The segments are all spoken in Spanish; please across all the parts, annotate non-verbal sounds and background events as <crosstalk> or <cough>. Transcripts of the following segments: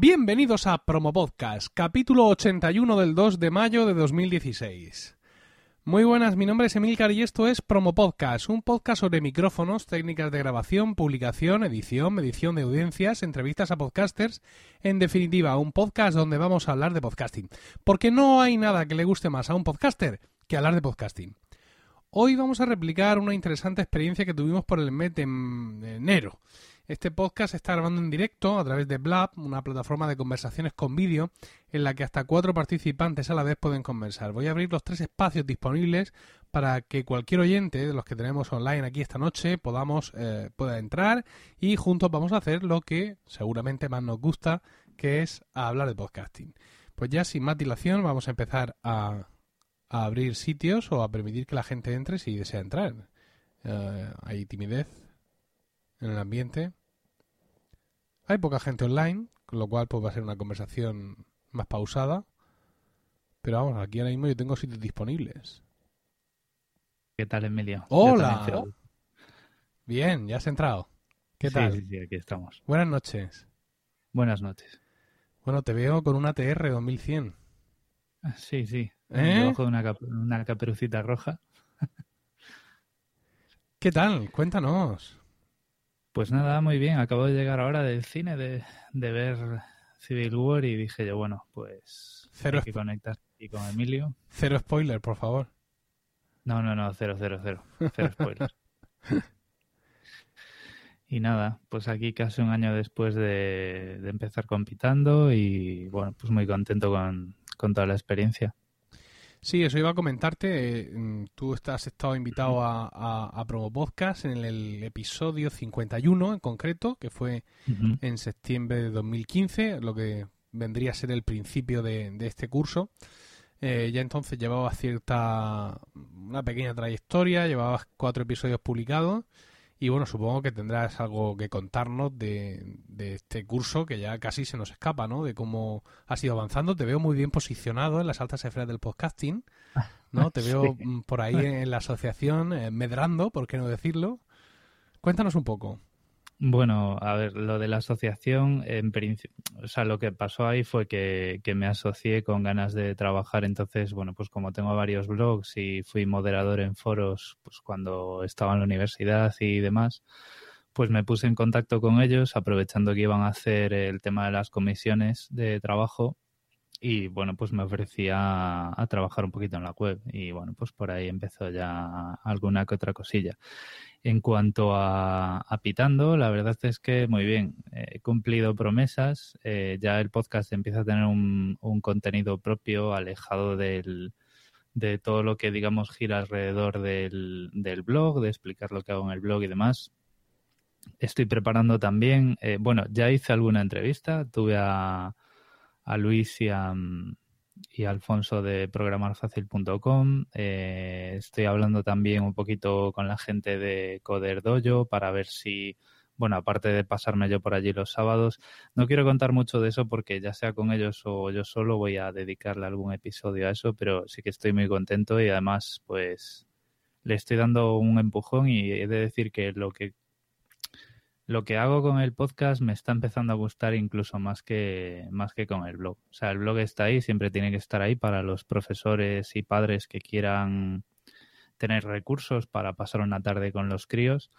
Bienvenidos a Promo Podcast, capítulo 81 del 2 de mayo de 2016. Muy buenas, mi nombre es Emilcar y esto es Promo Podcast, un podcast sobre micrófonos, técnicas de grabación, publicación, edición, medición de audiencias, entrevistas a podcasters, en definitiva, un podcast donde vamos a hablar de podcasting. Porque no hay nada que le guste más a un podcaster que hablar de podcasting. Hoy vamos a replicar una interesante experiencia que tuvimos por el mes de enero. Este podcast se está grabando en directo a través de Blab, una plataforma de conversaciones con vídeo en la que hasta cuatro participantes a la vez pueden conversar. Voy a abrir los tres espacios disponibles para que cualquier oyente de los que tenemos online aquí esta noche podamos eh, pueda entrar y juntos vamos a hacer lo que seguramente más nos gusta, que es hablar de podcasting. Pues ya sin más dilación vamos a empezar a, abrir sitios o a permitir que la gente entre si desea entrar. Eh, hay timidez en el ambiente. Hay poca gente online, con lo cual pues, va a ser una conversación más pausada. Pero vamos, aquí ahora mismo yo tengo sitios disponibles. ¿Qué tal, Emilio? ¡Hola! Bien, ya has entrado. ¿Qué tal? Sí, sí, aquí estamos. Buenas noches. Buenas noches. Bueno, te veo con una TR 2100. Ah, sí, sí. ¿Eh? Debajo de una, una caperucita roja. ¿Qué tal? Cuéntanos. Pues nada, muy bien. Acabo de llegar ahora del cine de, ver Civil War y dije yo, bueno, pues cero hay que conectar y con Emilio. Cero spoiler, por favor. No, no, no, cero, cero, cero. Cero spoiler. <laughs> y nada, pues aquí casi un año después de, empezar compitando y bueno, pues muy contento con, con toda la experiencia. Sí, eso iba a comentarte. Eh, mm, tú estás estado invitado a, Promo Podcast en el, episodio 51 en concreto, que fue en septiembre de 2015, lo que vendría a ser el principio de, este curso. Eh, ya entonces llevabas cierta, una pequeña trayectoria, llevabas cuatro episodios publicados y bueno, supongo que tendrás algo que contarnos de, este curso que ya casi se nos escapa, ¿no? De cómo has ido avanzando. Te veo muy bien posicionado en las altas esferas del podcasting, ¿no? <laughs> Te veo por ahí en la asociación eh, medrando, por qué no decirlo. Cuéntanos un poco. Bueno, a ver, lo de la asociación, en o sea, lo que pasó ahí fue que, me asocié con ganas de trabajar. Entonces, bueno, pues como tengo varios blogs y fui moderador en foros, pues cuando estaba en la universidad y demás, pues me puse en contacto con ellos, aprovechando que iban a hacer el tema de las comisiones de trabajo. Y bueno, pues me ofrecía a trabajar un poquito en la web. Y bueno, pues por ahí empezó ya alguna que otra cosilla. En cuanto a, Pitando, la verdad es que muy bien, he cumplido promesas, eh, ya el podcast empieza a tener un, contenido propio, alejado del, de todo lo que, digamos, gira alrededor del, blog, de explicar lo que hago en el blog y demás. Estoy preparando también, eh, bueno, ya hice alguna entrevista, tuve a, a Luis y a, y Alfonso de programarfacil.com. Eh, estoy hablando también un poquito con la gente de Coder Dojo para ver si, bueno, aparte de pasarme yo por allí los sábados, no quiero contar mucho de eso porque ya sea con ellos o yo solo voy a dedicarle algún episodio a eso, pero sí que estoy muy contento y además, pues, le estoy dando un empujón y he de decir que lo que lo que hago con el podcast me está empezando a gustar incluso más que, más que con el blog. O sea, el blog está ahí, siempre tiene que estar ahí para los profesores y padres que quieran tener recursos para pasar una tarde con los críos,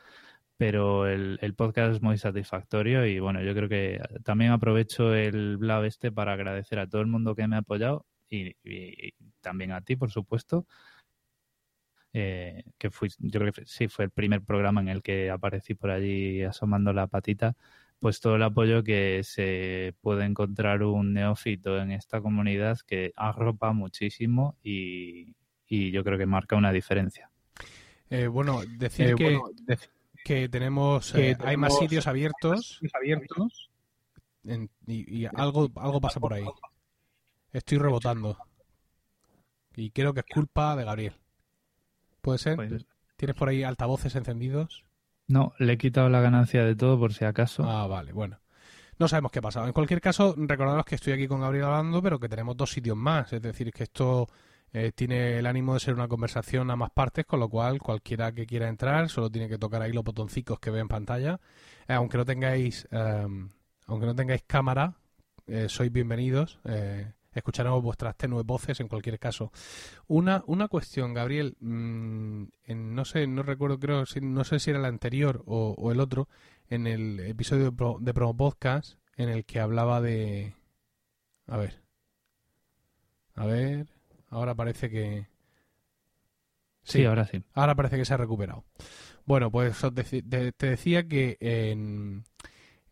pero el, podcast es muy satisfactorio y bueno, yo creo que también aprovecho el blog este para agradecer a todo el mundo que me ha apoyado y también a ti, por supuesto, eh, que fui, yo creo que sí fue el primer programa en el que aparecí por allí asomando la patita, pues todo el apoyo que se puede encontrar un neófito en esta comunidad que arropa muchísimo y, yo creo que marca una diferencia. Eh, bueno, decir eh, que, tenemos, hay más sitios abiertos, abiertos y, algo, algo pasa por ahí. Estoy rebotando. Y creo que es culpa de Gabriel. ¿Puede ser? Pues ¿Tienes por ahí altavoces encendidos? No, le he quitado la ganancia de todo por si acaso. Ah, vale, bueno. No sabemos qué ha pasado. En cualquier caso, recordaros que estoy aquí con Gabriel hablando, pero que tenemos dos sitios más. Es decir, que esto eh, tiene el ánimo de ser una conversación a más partes, con lo cual cualquiera que quiera entrar solo tiene que tocar ahí los botoncicos que ve en pantalla. Eh, aunque no tengáis, em, aunque no tengáis cámara, eh, sois bienvenidos. Eh, escucharemos vuestras tenues voces en cualquier caso. Una, una cuestión, Gabriel, mm, en, no sé, no recuerdo, creo, no sé si era el anterior o, el otro, en el episodio de, Promo Podcast, en el que hablaba de... A ver. A ver. Ahora parece que... Sí, ahora sí. Ahora parece que se ha recuperado. Bueno, pues te, decía que en,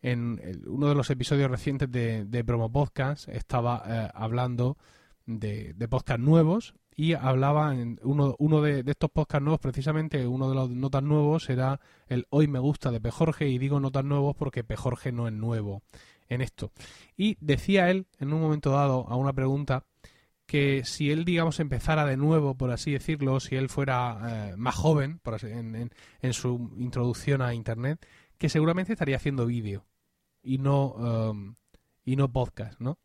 en uno de los episodios recientes de, Promo Podcast estaba eh, hablando de, de podcast nuevos y hablaba en uno, uno de, estos podcasts nuevos, precisamente uno de los notas nuevos era el Hoy me gusta de P. Y digo notas nuevos porque P. No es nuevo en esto. Y decía él en un momento dado a una pregunta que si él, digamos, empezara de nuevo, por así decirlo, si él fuera eh, más joven por en, en, su introducción a Internet, que seguramente estaría haciendo vídeo y no, um, y no podcast, ¿no?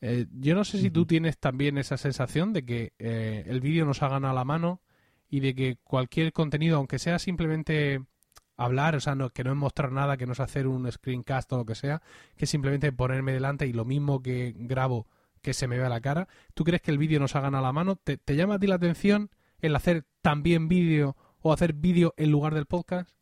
Eh, yo no sé si tú tienes también esa sensación de que eh, el vídeo nos ha ganado la mano y de que cualquier contenido, aunque sea simplemente hablar, o sea, no, que no es mostrar nada, que no es hacer un screencast o lo que sea, que simplemente ponerme delante y lo mismo que grabo que se me vea la cara. ¿Tú crees que el vídeo nos ha ganado la mano? ¿Te, llama a ti la atención el hacer también vídeo o hacer vídeo en lugar del podcast?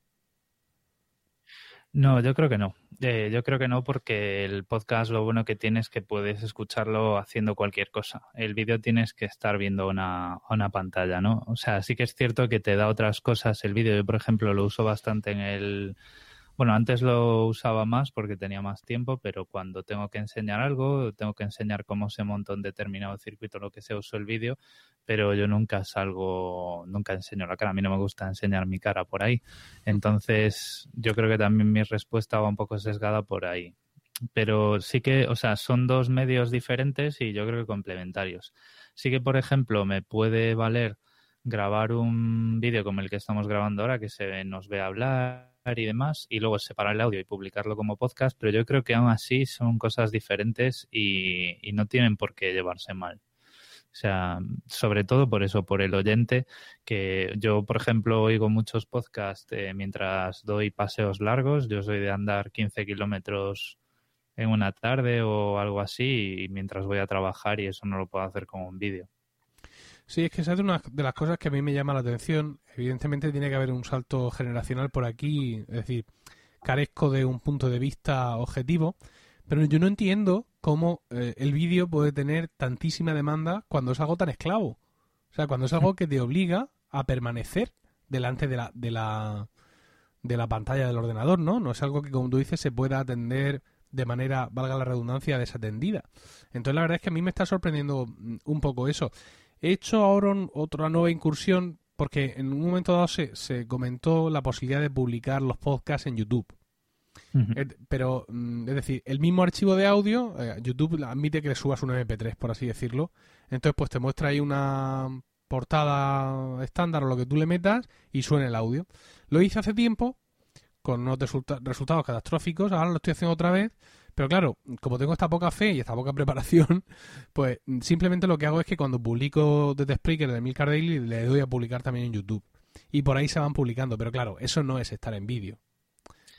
No, yo creo que no. Eh, yo creo que no porque el podcast lo bueno que tiene es que puedes escucharlo haciendo cualquier cosa. El vídeo tienes que estar viendo una, una pantalla, ¿no? O sea, sí que es cierto que te da otras cosas el vídeo. Yo, por ejemplo, lo uso bastante en el bueno, antes lo usaba más porque tenía más tiempo, pero cuando tengo que enseñar algo, tengo que enseñar cómo se monta un determinado circuito, lo que sea, uso el vídeo, pero yo nunca salgo, nunca enseño la cara. A mí no me gusta enseñar mi cara por ahí. Entonces, yo creo que también mi respuesta va un poco sesgada por ahí. Pero sí que, o sea, son dos medios diferentes y yo creo que complementarios. Sí que, por ejemplo, me puede valer grabar un vídeo como el que estamos grabando ahora, que se nos ve hablar y demás, y luego separar el audio y publicarlo como podcast, pero yo creo que aún así son cosas diferentes y, no tienen por qué llevarse mal. O sea, sobre todo por eso, por el oyente, que yo, por ejemplo, oigo muchos podcasts eh, mientras doy paseos largos. Yo soy de andar 15 kilómetros en una tarde o algo así y mientras voy a trabajar y eso no lo puedo hacer con un vídeo. Sí, es que esa es una de las cosas que a mí me llama la atención. Evidentemente tiene que haber un salto generacional por aquí, es decir, carezco de un punto de vista objetivo, pero yo no entiendo cómo eh, el vídeo puede tener tantísima demanda cuando es algo tan esclavo. O sea, cuando es algo que te obliga a permanecer delante de la, de la, de la pantalla del ordenador, ¿no? No es algo que, como tú dices, se pueda atender de manera, valga la redundancia, desatendida. Entonces, la verdad es que a mí me está sorprendiendo mm, un poco eso. He hecho ahora otra nueva incursión porque en un momento dado se, se, comentó la posibilidad de publicar los podcasts en YouTube. Pero, mm, es decir, el mismo archivo de audio, eh, YouTube admite que le subas un MP3, por así decirlo. Entonces, pues te muestra ahí una portada estándar o lo que tú le metas y suena el audio. Lo hice hace tiempo con unos resultados catastróficos, ahora lo estoy haciendo otra vez pero claro, como tengo esta poca fe y esta poca <laughs> preparación, pues simplemente lo que hago es que cuando publico desde Spreaker de Milcar Daily le doy a publicar también en YouTube. Y por ahí se van publicando. Pero claro, eso no es estar en vídeo.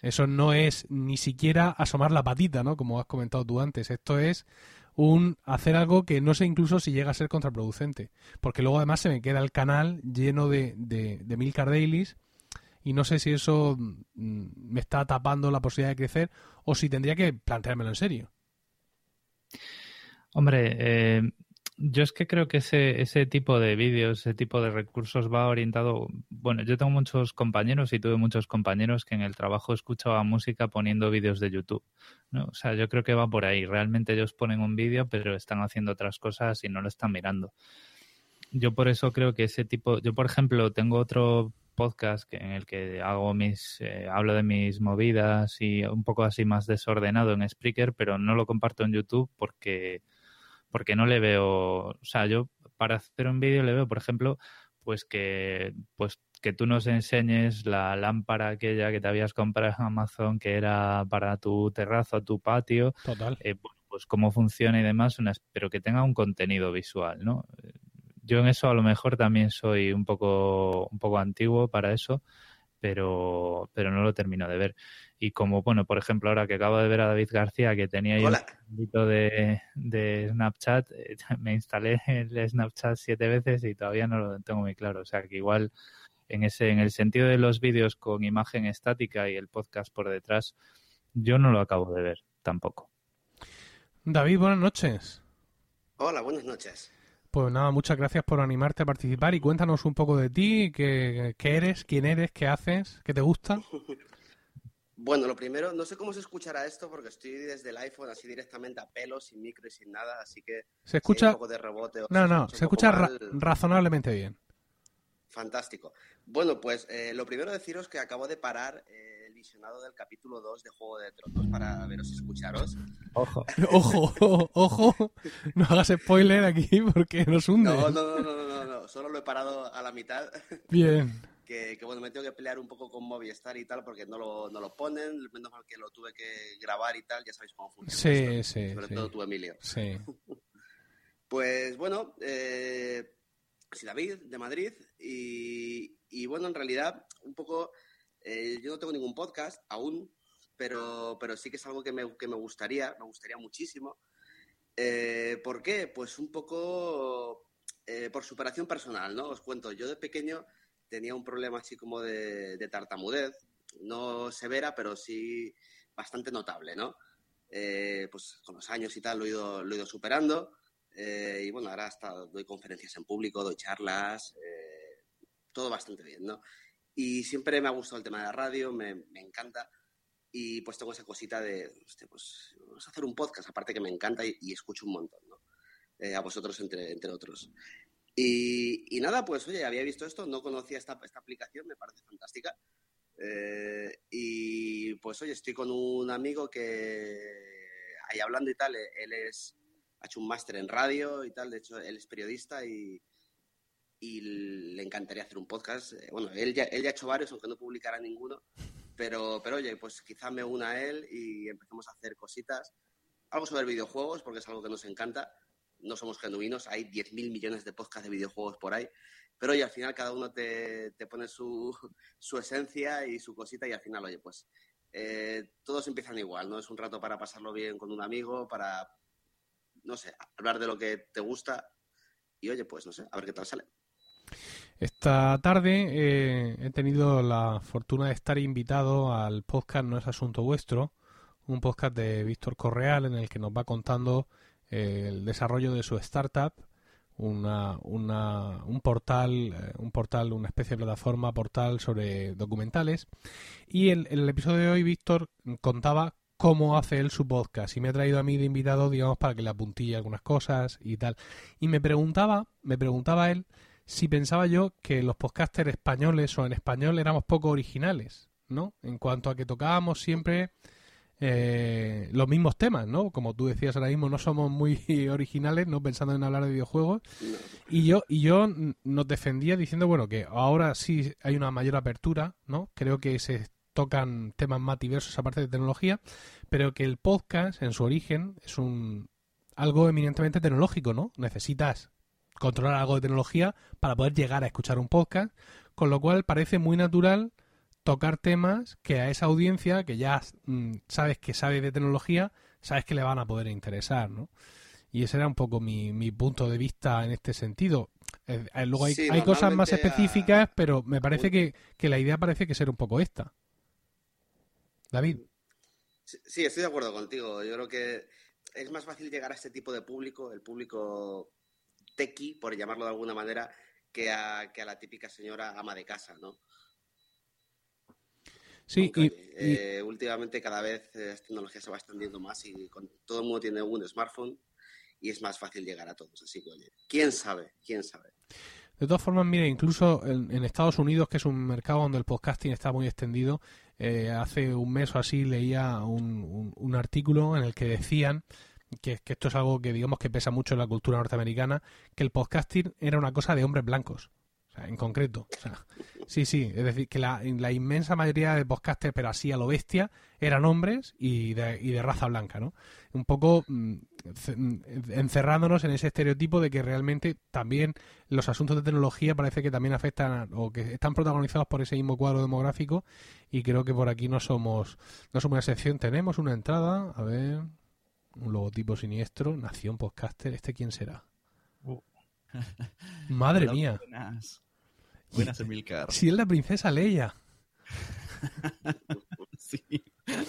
Eso no es ni siquiera asomar la patita, ¿no? Como has comentado tú antes. Esto es un hacer algo que no sé incluso si llega a ser contraproducente. Porque luego además se me queda el canal lleno de, de, de Milcar Dailies y no sé si eso mm, me está tapando la posibilidad de crecer o si tendría que planteármelo en serio. Hombre, eh, yo es que creo que ese, ese tipo de vídeos, ese tipo de recursos va orientado. Bueno, yo tengo muchos compañeros y tuve muchos compañeros que en el trabajo escuchaban música poniendo vídeos de YouTube. ¿no? O sea, yo creo que va por ahí. Realmente ellos ponen un vídeo, pero están haciendo otras cosas y no lo están mirando. Yo por eso creo que ese tipo. Yo, por ejemplo, tengo otro podcast en el que hago mis eh, hablo de mis movidas y un poco así más desordenado en Spreaker, pero no lo comparto en YouTube porque porque no le veo, o sea, yo para hacer un vídeo le veo, por ejemplo, pues que pues que tú nos enseñes la lámpara aquella que te habías comprado en Amazon que era para tu terrazo, tu patio, Total. Eh, pues cómo funciona y demás, pero que tenga un contenido visual, ¿no? Yo en eso a lo mejor también soy un poco, un poco antiguo para eso, pero, pero no lo termino de ver. Y como, bueno, por ejemplo, ahora que acabo de ver a David García, que tenía ahí un de, de Snapchat, eh, <laughs> me instalé el Snapchat siete veces y todavía no lo tengo muy claro. O sea, que igual en ese en el sentido de los vídeos con imagen estática y el podcast por detrás, yo no lo acabo de ver tampoco. David, buenas noches. Hola, buenas noches. Pues nada, muchas gracias por animarte a participar y cuéntanos un poco de ti, qué, eres, quién eres, qué haces, qué te gusta. <laughs> Bueno, lo primero, no sé cómo se escuchará esto porque estoy desde el iPhone así directamente a pelo, sin micro y sin nada, así que se escucha un poco de rebote. no, no, se, escucha razonablemente bien. Fantástico. Bueno, pues eh, lo primero deciros que acabo de parar eh, visionado del capítulo 2 de Juego de Tronos para veros y escucharos. Ojo, <laughs> ojo, ojo, no hagas spoiler aquí porque nos hunde. No, no, no, no, no, no, solo lo he parado a la mitad. Bien. Que, bueno, me tengo que pelear un poco con Movistar y tal porque no lo, no lo ponen, menos mal que lo tuve que grabar y tal, ya sabéis cómo funciona. Sí, sí. Sobre todo tú, Emilio. Sí. <laughs> pues bueno, eh, soy David, de Madrid, y, bueno, en realidad, un poco, eh, yo no tengo ningún podcast aún, pero, pero sí que es algo que me, que me gustaría, me gustaría muchísimo. Eh, ¿Por qué? Pues un poco eh, por superación personal, ¿no? Os cuento, yo de pequeño tenía un problema así como de, tartamudez, no severa, pero sí bastante notable, ¿no? pues con los años y tal lo he ido, lo he ido superando. Eh, y bueno, ahora hasta doy conferencias en público, doy charlas, eh, todo bastante bien, ¿no? Y siempre me ha gustado el tema de la radio, me, me encanta. Y pues tengo esa cosita de, pues vamos a hacer un podcast, aparte que me encanta y, escucho un montón, ¿no? Eh, a vosotros entre, entre otros. Y, y, nada, pues oye, había visto esto, no conocía esta, esta aplicación, me parece fantástica. y pues oye, estoy con un amigo que ahí hablando y tal, él es ha hecho un máster en radio y tal, de hecho él es periodista y, y le encantaría hacer un podcast. Eh, bueno, él ya, él ya ha hecho varios, aunque no publicará ninguno, pero, pero oye, pues quizá me una a él y empecemos a hacer cositas. Algo sobre videojuegos, porque es algo que nos encanta. No somos genuinos, hay 10.000 millones de podcasts de videojuegos por ahí, pero oye, al final cada uno te, te pone su, su, esencia y su cosita y al final, oye, pues eh, todos empiezan igual, ¿no? Es un rato para pasarlo bien con un amigo, para no sé, hablar de lo que te gusta y oye, pues no sé, a ver qué tal sale. Esta tarde eh, he tenido la fortuna de estar invitado al podcast No es Asunto Vuestro, un podcast de Víctor Correal en el que nos va contando eh, el desarrollo de su startup, una, una, un portal, eh, un portal, una especie de plataforma portal sobre documentales. Y en el episodio de hoy Víctor contaba cómo hace él su podcast y me ha traído a mí de invitado, digamos, para que le apuntille algunas cosas y tal. Y me preguntaba, me preguntaba él si pensaba yo que los podcasters españoles o en español éramos poco originales, ¿no? En cuanto a que tocábamos siempre eh, los mismos temas, ¿no? Como tú decías ahora mismo, no somos muy <laughs> originales, ¿no? Pensando en hablar de videojuegos. Y yo, y yo nos defendía diciendo, bueno, que ahora sí hay una mayor apertura, ¿no? Creo que se tocan temas más diversos aparte de tecnología, pero que el podcast en su origen es un algo eminentemente tecnológico, ¿no? Necesitas controlar algo de tecnología para poder llegar a escuchar un podcast, con lo cual parece muy natural tocar temas que a esa audiencia que ya mm, sabes que sabe de tecnología, sabes que le van a poder interesar, ¿no? Y ese era un poco mi, mi punto de vista en este sentido. Eh, eh, luego hay, hay cosas más específicas, pero me parece que, que la idea parece que ser un poco esta. David. Sí, estoy de acuerdo contigo. Yo creo que es más fácil llegar a este tipo de público, el público tequi, por llamarlo de alguna manera, que a, que a la típica señora ama de casa, ¿no? Sí, y, eh, últimamente cada vez eh, esta tecnología se va extendiendo más y con, todo el mundo tiene un smartphone y es más fácil llegar a todos. Así que, oye, quién sabe, quién sabe. De todas formas, mire, incluso en, Estados Unidos, que es un mercado donde el podcasting está muy extendido, eh, hace un mes o así leía un, un, artículo en el que decían que, esto es algo que digamos que pesa mucho en la cultura norteamericana, que el podcasting era una cosa de hombres blancos. O en concreto. sí, sí, es decir, que la, inmensa mayoría de podcasters, pero así a lo bestia, eran hombres y de, y de raza blanca, ¿no? Un poco mm, mm, encerrándonos en ese estereotipo de que realmente también los asuntos de tecnología parece que también afectan o que están protagonizados por ese mismo cuadro demográfico y creo que por aquí no somos, no somos una excepción. Tenemos una entrada, a ver, un logotipo siniestro, Nación Podcaster, ¿este quién será? Uh. <laughs> Madre mía. Buenas, Emilcar. Si es la princesa Leia. <laughs> sí. <laughs>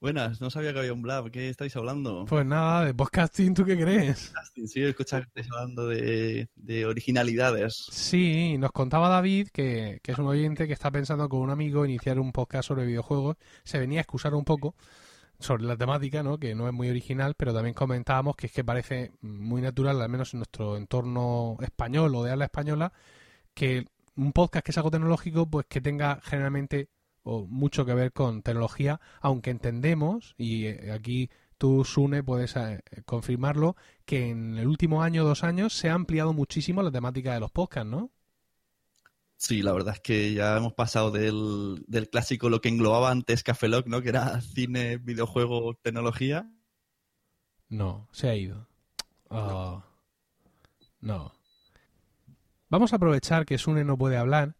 Buenas, no sabía que había un blab. ¿Qué estáis hablando? Pues nada, de podcasting, ¿tú qué crees? Sí, escuchar que estáis hablando de, originalidades. Sí, nos contaba David, que, que, es un oyente que está pensando con un amigo iniciar un podcast sobre videojuegos. Se venía a excusar un poco sobre la temática, ¿no? que no es muy original, pero también comentábamos que es que parece muy natural, al menos en nuestro entorno español o de habla española, que un podcast que es algo tecnológico, pues que tenga generalmente o mucho que ver con tecnología, aunque entendemos, y eh, aquí tú, Sune, puedes eh, confirmarlo, que en el último año o dos años se ha ampliado muchísimo la temática de los podcasts, ¿no? Sí, la verdad es que ya hemos pasado del, del clásico lo que englobaba antes Café Lock, ¿no? Que era cine, videojuego, tecnología. No, se ha ido. Oh, no. Vamos a aprovechar que Sune no puede hablar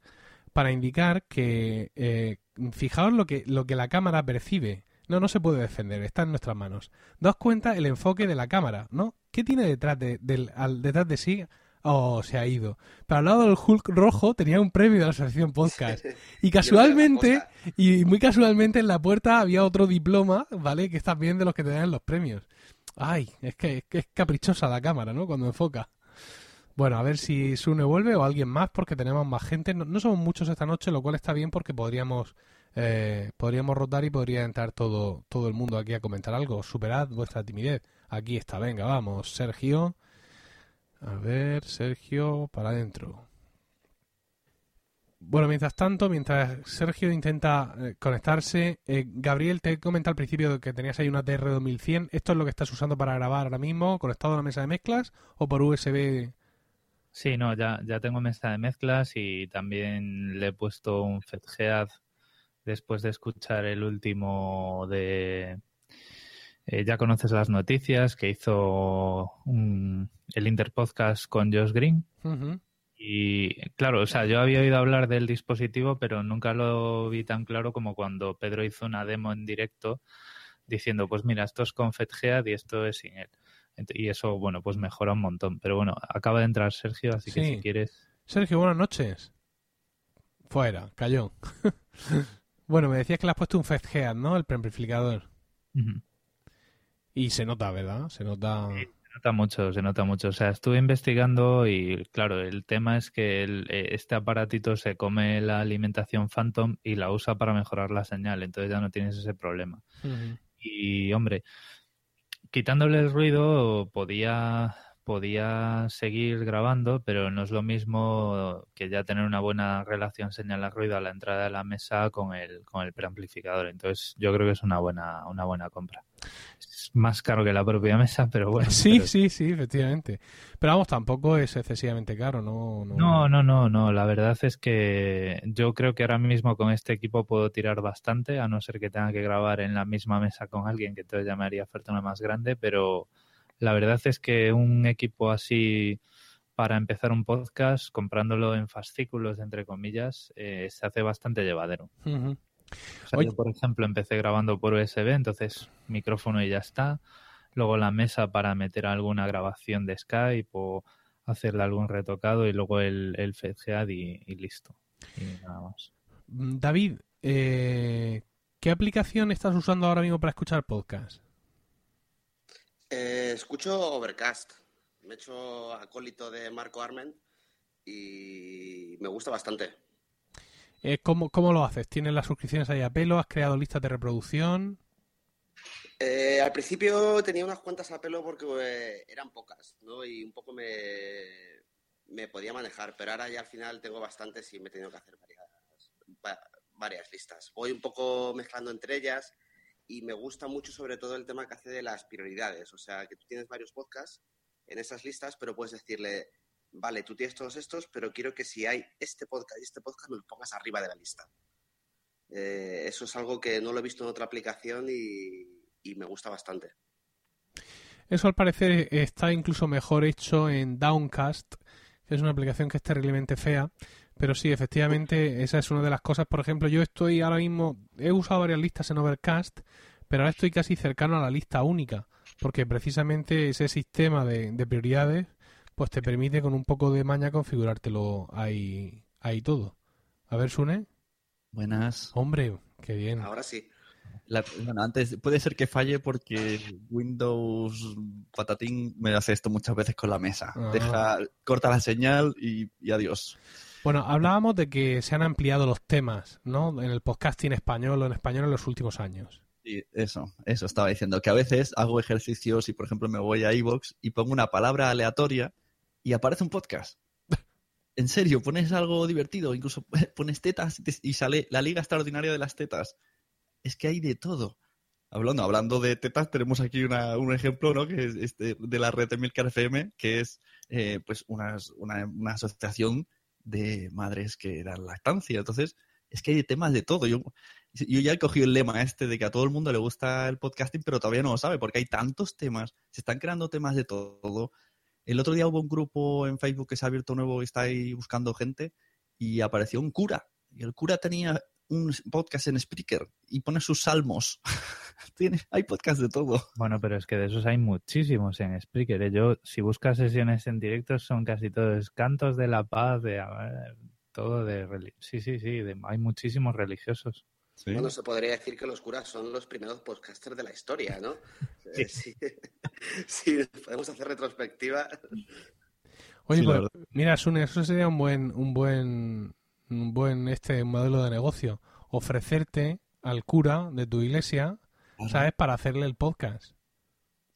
para indicar que eh, fijaos lo que, lo que la cámara percibe. No, no se puede defender, está en nuestras manos. Daos cuenta el enfoque de la cámara, ¿no? ¿Qué tiene detrás de, del, al, detrás de sí Oh, se ha ido. Pero al lado del Hulk rojo tenía un premio de la asociación podcast. <laughs> Y casualmente, y muy casualmente en la puerta había otro diploma, ¿vale? Que está bien de los que te dan los premios. Ay, es que, es caprichosa la cámara, ¿no? Cuando enfoca. Bueno, a ver si Sune vuelve o alguien más, porque tenemos más gente. No, somos muchos esta noche, lo cual está bien porque podríamos eh, podríamos rotar y podría entrar todo, todo el mundo aquí a comentar algo. Superad vuestra timidez. Aquí está, venga, vamos. Sergio. A ver, Sergio, para adentro. Bueno, mientras tanto, mientras Sergio intenta eh, conectarse, eh, Gabriel, te he comentado al principio que tenías ahí una TR2100. ¿Esto es lo que estás usando para grabar ahora mismo, conectado a la mesa de mezclas o por USB? Sí, no, ya, ya tengo mesa de mezclas y también le he puesto un FetGead después de escuchar el último de, eh, ya conoces las noticias que hizo el Interpodcast con Josh Green. Y claro, o sea, yo había oído hablar del dispositivo, pero nunca lo vi tan claro como cuando Pedro hizo una demo en directo diciendo, pues mira, esto es con FetGead y esto es sin él. Y eso, bueno, pues mejora un montón. Pero bueno, acaba de entrar Sergio, así que si quieres. Sergio, buenas noches. Fuera, cayó. <laughs> bueno, me decías que le has puesto un FetGead, ¿no? El preamplificador. Y se nota, ¿verdad? Se nota. se nota mucho, se nota mucho. O sea, estuve investigando y, claro, el tema es que eh, este aparatito se come la alimentación Phantom y la usa para mejorar la señal. Entonces ya no tienes ese problema. Y, hombre, quitándole el ruido, podía podía seguir grabando, pero no es lo mismo que ya tener una buena relación señal-ruido a la entrada de la mesa con el, con el preamplificador. Entonces, yo creo que es una buena, una buena compra. Es más caro que la propia mesa, <laughs> pero bueno. Sí, sí, sí, efectivamente. Pero vamos, tampoco es excesivamente caro, ¿no? No, no, no, no. La verdad es que yo creo que ahora mismo con este equipo puedo tirar bastante, a no ser que tenga que grabar en la misma mesa con alguien, que entonces ya me haría falta una más grande, pero la verdad es que un equipo así para empezar un podcast, comprándolo en fascículos, entre comillas, eh, se hace bastante llevadero. yo, por ejemplo, empecé grabando por USB, entonces micrófono y ya está. Luego la mesa para meter alguna grabación de Skype o hacerle algún retocado y luego el, el FedGead y, listo. Y nada más. Mm, David, eh, ¿qué aplicación estás usando ahora mismo para escuchar podcast? Eh, escucho Overcast. Me he hecho acólito de Marco Arment y me gusta bastante. Eh, ¿cómo, lo haces? ¿Tienes las suscripciones ahí a pelo? ¿Has creado listas de reproducción? Eh, al principio tenía unas cuantas a pelo porque eran pocas, ¿no? Y un poco me, me podía manejar, pero ahora ya al final tengo bastantes y me he tenido que hacer varias, varias listas. Voy un poco mezclando entre ellas y me gusta mucho sobre todo el tema que hace de las prioridades. O sea, que tú tienes varios podcasts en esas listas, pero puedes decirle, vale, tú tienes todos estos, pero quiero que si hay este podcast y este podcast, me los pongas arriba de la lista. Eh, eso es algo que no lo he visto en otra aplicación y, y me gusta bastante. Eso al parecer está incluso mejor hecho en Downcast, que es una aplicación que es terriblemente fea. Pero sí, efectivamente, esa es una de las cosas. Por ejemplo, yo estoy ahora mismo, he usado varias listas en Overcast, pero ahora estoy casi cercano a la lista única, porque precisamente ese sistema de, de prioridades, pues te permite con un poco de maña configurártelo ahí, ahí todo. A ver, Sune. Buenas. Hombre, qué bien. Ahora sí. La- bueno, antes puede ser que falle porque Windows Patatín me hace esto muchas veces con la mesa. Ah. Deja, corta la señal y, y adiós. Bueno, hablábamos de que se han ampliado los temas, ¿no? En el podcasting español o en español en los últimos años. Y eso, eso estaba diciendo. Que a veces hago ejercicios y, por ejemplo, me voy a iVoox y pongo una palabra aleatoria y aparece un podcast. En serio, pones algo divertido, incluso <laughs> pones tetas y sale la Liga Extraordinaria de las Tetas. Es que hay de todo. Hablando, hablando de tetas, tenemos aquí una- un ejemplo, ¿no? Que es este, de la red de Milcar FM, que es eh, pues una, una asociación de madres que dan lactancia. Entonces, es que hay temas de todo. Yo, yo ya he cogido el lema este de que a todo el mundo le gusta el podcasting, pero todavía no lo sabe, porque hay tantos temas, se están creando temas de todo. El otro día hubo un grupo en Facebook que se ha abierto nuevo y está ahí buscando gente, y apareció un cura. Y el cura tenía un podcast en Spreaker y pone sus salmos. <laughs> Tiene, hay podcast de todo. Bueno, pero es que de esos hay muchísimos en Spreaker. ¿eh? Yo, si buscas sesiones en directo, son casi todos cantos de la paz, de a ver, todo de sí, sí, sí, de- hay muchísimos religiosos. Bueno, se podría decir que los curas son los primeros podcasters de la historia, ¿no? <laughs> Eh, sí. <laughs> Sí, podemos hacer retrospectiva. Oye, Sí, pues, mira, Sune, eso sería un buen, un buen, un buen este modelo de negocio. Ofrecerte al cura de tu iglesia, ¿sabes? Para hacerle el podcast.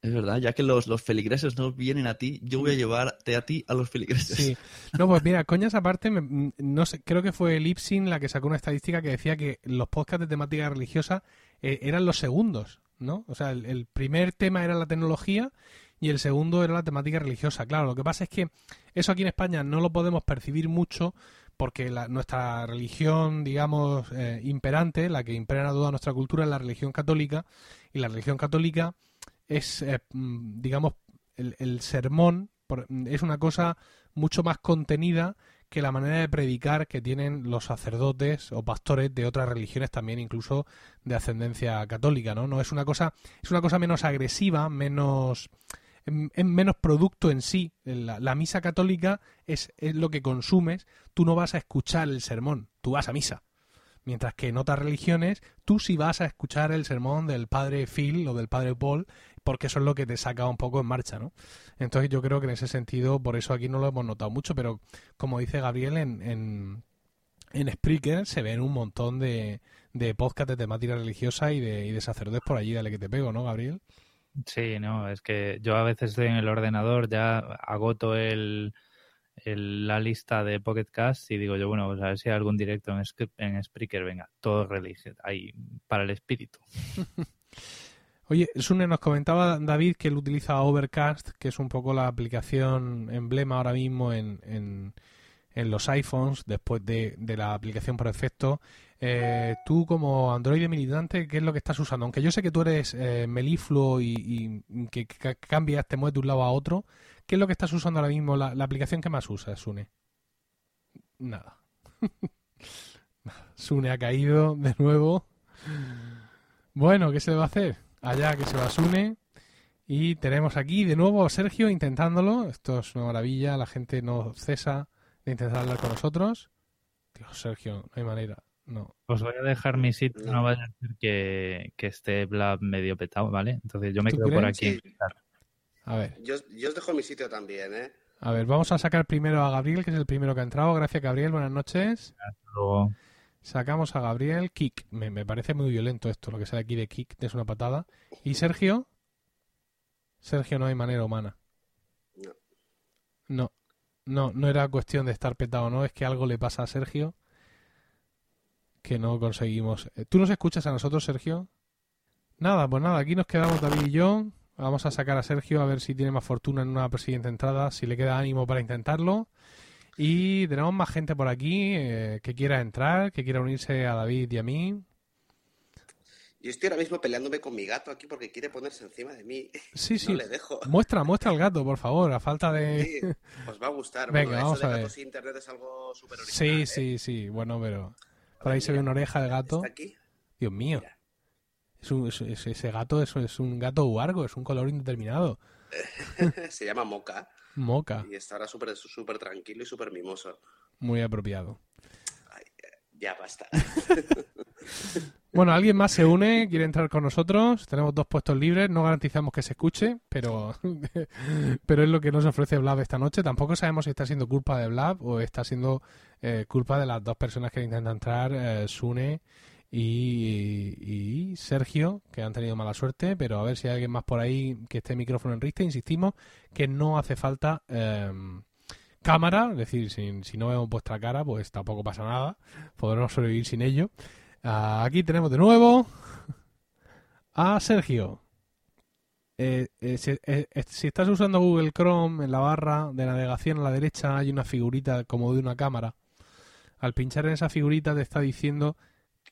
Es verdad, ya que los, los feligreses no vienen a ti, yo voy a llevarte a ti a los feligreses. Sí. No, pues mira, coñas aparte, me- no sé, creo que fue Lipsin la que sacó una estadística que decía que los podcasts de temática religiosa eh, eran los segundos, ¿no? O sea, el, el primer tema era la tecnología y el segundo era la temática religiosa. Claro, lo que pasa es que eso aquí en España no lo podemos percibir mucho porque la- nuestra religión, digamos, eh, imperante, la que impera toda nuestra cultura es la religión católica y la religión católica es, eh, mm, digamos, el, el sermón por- es una cosa mucho más contenida que la manera de predicar que tienen los sacerdotes o pastores de otras religiones también incluso de ascendencia católica no no es una cosa es una cosa menos agresiva menos em- menos producto en sí la, la misa católica es, es lo que consumes tú no vas a escuchar el sermón tú vas a misa Mientras que en otras religiones tú sí vas a escuchar el sermón del padre Phil o del padre Paul, porque eso es lo que te saca un poco en marcha, ¿no? Entonces yo creo que en ese sentido, por eso aquí no lo hemos notado mucho, pero como dice Gabriel, en, en, en Spreaker se ven un montón de, de podcasts de temática religiosa y de, y de sacerdotes por allí, dale que te pego, ¿no, Gabriel? Sí, no, es que yo a veces en el ordenador, ya agoto el, el- la lista de Pocket Cast y digo yo, bueno, pues a ver si hay algún directo en, en Spreaker, venga, todo religio, ahí para el espíritu. <laughs> Oye, Sune, nos comentaba David que él utiliza Overcast, que es un poco la aplicación emblema ahora mismo en, en, en los iPhones, después de, de la aplicación por defecto. Eh, tú, como Android militante, ¿qué es lo que estás usando? Aunque yo sé que tú eres eh, melifluo y, y que, que cambias, te mueves de un lado a otro, ¿qué es lo que estás usando ahora mismo? La, la aplicación que más usas, Sune. Nada. <laughs> Sune ha caído de nuevo. Bueno, ¿qué se le va a hacer? Allá que se va Sune. Y tenemos aquí de nuevo a Sergio intentándolo. Esto es una maravilla. La gente no cesa de intentar hablar con nosotros. Dios, Sergio, no hay manera. No. Os voy a dejar mi sitio, No. no vaya a ser que, que esté Blab medio petado, ¿vale? Entonces yo me ¿Tú quedo por aquí. Sí. A ver, Yo, yo os dejo mi sitio también, ¿eh? a ver, vamos a sacar primero a Gabriel, que es el primero que ha entrado. Gracias, Gabriel. Buenas noches. Luego, Sacamos a Gabriel. Kick. Me, me parece muy violento esto, lo que sale aquí de kick, es una patada. ¿Y Sergio? Sergio, no hay manera humana. No. No, no, no era cuestión de estar petado, no, es que algo le pasa a Sergio que no conseguimos. Eh, ¿Tú nos escuchas a nosotros, Sergio? Nada, pues nada, aquí nos quedamos David y yo Vamos a sacar a Sergio a ver si tiene más fortuna en una siguiente entrada, si le queda ánimo para intentarlo. Y tenemos más gente por aquí eh, que quiera entrar, que quiera unirse a David y a mí. Yo estoy ahora mismo peleándome con mi gato aquí porque quiere ponerse encima de mí. Sí, <laughs> sí. No le dejo. Muestra, muestra al gato, por favor, a falta de... Sí, <laughs> os va a gustar. Venga, bueno, vamos eso de a ver. gatos internet es algo súper original. Sí, ¿eh? sí, sí. Bueno, pero... Por ahí se ve una oreja de gato. Aquí. Dios mío. Mira. Es un- es- es- ese gato es, es un gato huargo, es un color indeterminado. <laughs> Se llama Moca Moca, y está ahora súper súper tranquilo y súper mimoso. muy apropiado. Ya basta. <laughs> Bueno, alguien más se une, quiere entrar con nosotros. Tenemos dos puestos libres, no garantizamos que se escuche, pero, <laughs> pero es lo que nos ofrece Blab esta noche. Tampoco sabemos si está siendo culpa de Blab o está siendo eh, culpa de las dos personas que intentan entrar, eh, Sune y, Sergio, que han tenido mala suerte. Pero a ver si hay alguien más por ahí que esté micrófono en riste. Insistimos que no hace falta eh, cámara, es decir, si, si no vemos vuestra cara, pues tampoco pasa nada. Podremos sobrevivir sin ello. Ah, aquí tenemos de nuevo a Sergio. Eh, eh, si, eh, eh, si estás usando Google Chrome, en la barra de navegación a la derecha hay una figurita como de una cámara. Al pinchar en esa figurita te está diciendo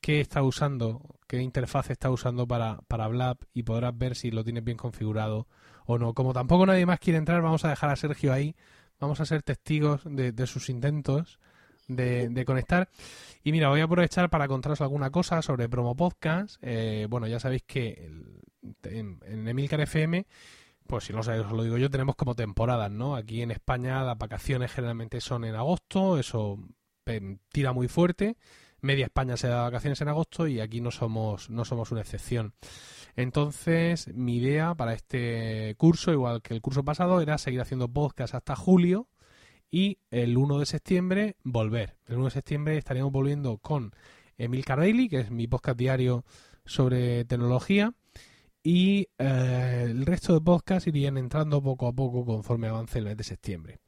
qué está usando, qué interfaz está usando para, para Blab y podrás ver si lo tienes bien configurado o no. Como tampoco nadie más quiere entrar, vamos a dejar a Sergio ahí. Vamos a ser testigos de, de sus intentos de, de conectar. Y mira, voy a aprovechar para contaros alguna cosa sobre Promo Podcast. Eh, bueno, ya sabéis que en, en Emilcar FM, pues si no sabéis, os lo digo yo, tenemos como temporadas, ¿no? Aquí en España las vacaciones generalmente son en agosto, eso em, tira muy fuerte. Media España se da vacaciones en agosto y aquí no somos, no somos una excepción. Entonces, mi idea para este curso, igual que el curso pasado, era seguir haciendo podcast hasta julio y el 1 de septiembre volver. El 1 de septiembre estaríamos volviendo con Emil Daily, que es mi podcast diario sobre tecnología, y eh, el resto de podcasts irían entrando poco a poco conforme avance el mes de septiembre.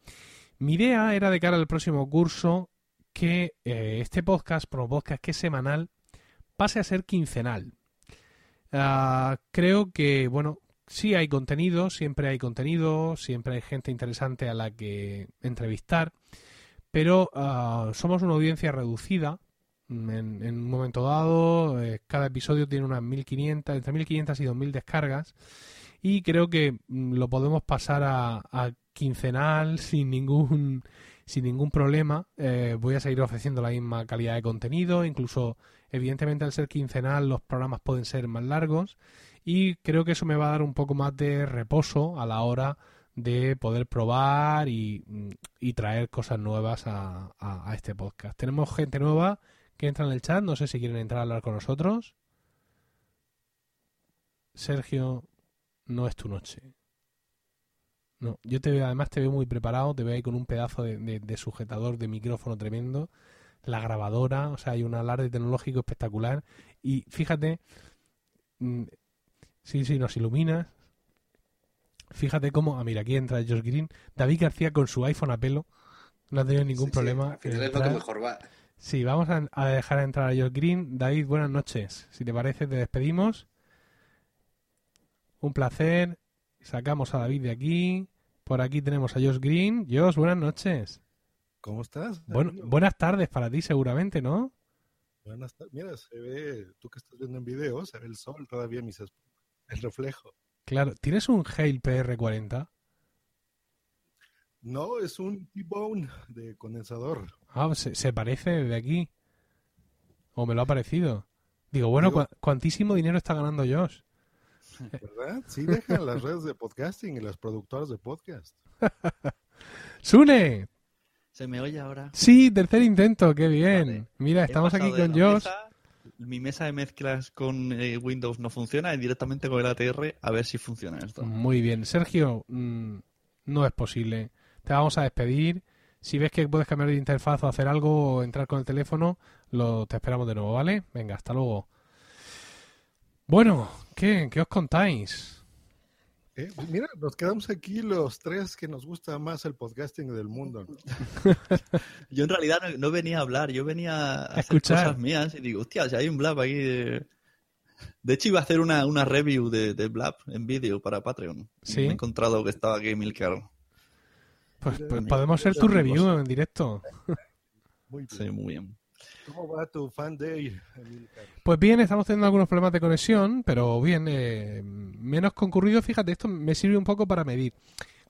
Mi idea era de cara al próximo curso que eh, este podcast, Promo Podcast, que es semanal, pase a ser quincenal. Ah, creo que, bueno, sí hay contenido, siempre hay contenido, siempre hay gente interesante a la que entrevistar, pero ah, somos una audiencia reducida. En, en un momento dado, eh, cada episodio tiene unas 1500, entre 1500 y 2000 descargas, y creo que mm, lo podemos pasar a, a quincenal <laughs> sin ningún sin ningún problema. Eh, voy a seguir ofreciendo la misma calidad de contenido, incluso evidentemente al ser quincenal los programas pueden ser más largos y creo que eso me va a dar un poco más de reposo a la hora de poder probar y, traer cosas nuevas a- a este podcast. Tenemos gente nueva que entra en el chat, no sé si quieren entrar a hablar con nosotros. Sergio, no es tu noche. No, yo te veo, además te veo muy preparado, te veo ahí con un pedazo de, de- de sujetador de micrófono tremendo, la grabadora, o sea, hay un alarde tecnológico espectacular. Y fíjate, mm, sí, sí, nos iluminas. Fíjate cómo, ah, mira, aquí entra Josh Green, David García con su iPhone a pelo, no ha tenido ningún Sí, problema. en entrar. mejor va. Sí, vamos a, a dejar entrar a Josh Green. David, buenas noches. Si te parece, te despedimos. Un placer. Sacamos a David de aquí. Por aquí tenemos a Josh Green. Josh, buenas noches. ¿Cómo estás? Buenas tardes para ti, seguramente, ¿no? Buenas tardes. Mira, se ve, tú que estás viendo en video, se ve el sol todavía, mis el reflejo. Claro. ¿Tienes un Hale PR40? No, es un T-Bone de condensador. Ah, se, se parece de aquí. ¿O me lo ha parecido? Digo, bueno, Digo- cua- ¿cuantísimo dinero está ganando Josh? ¿Verdad? Sí, dejan las redes de podcasting y las productoras de podcast. <laughs> ¡Sune! ¿Se me oye ahora? Sí, tercer intento, qué bien. Vale. Mira, estamos aquí con Josh. mesa- mi mesa de mezclas con eh, Windows no funciona y directamente con el ATR a ver si funciona esto. Muy bien. Sergio, mm, no es posible. Te vamos a despedir. Si ves que puedes cambiar de interfaz o hacer algo o entrar con el teléfono, lo, te esperamos de nuevo, ¿vale? Venga, hasta luego. Bueno, ¿qué, qué os contáis? Eh, pues mira, nos quedamos aquí los tres que nos gusta más el podcasting del mundo. ¿no? <laughs> Yo en realidad no, no venía a hablar, yo venía a hacer Escuchar. cosas mías y digo, hostia, si hay un blab aquí de... De hecho, iba a hacer una, una review de, de Blab en vídeo para Patreon. ¿Sí? Me he encontrado que estaba aquí Milcar. Pues, pues podemos hacer tu review en directo. Muy bien. Sí, muy bien. ¿Cómo va tu fan day, Emilcar? Pues bien, estamos teniendo algunos problemas de conexión, pero bien, eh, menos concurrido. Fíjate, esto me sirve un poco para medir.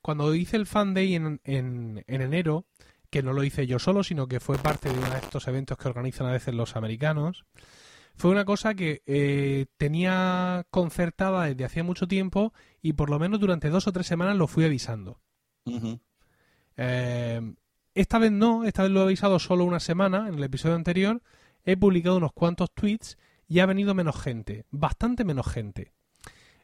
Cuando hice el Fan Day en, en- en enero, que no lo hice yo solo, sino que fue parte de uno de estos eventos que organizan a veces los americanos, fue una cosa que eh, tenía concertada desde hacía mucho tiempo y por lo menos durante dos o tres semanas lo fui avisando. Eh, esta vez no, esta vez lo he avisado solo una semana, en el episodio anterior. He publicado unos cuantos tweets y ha venido menos gente, bastante menos gente.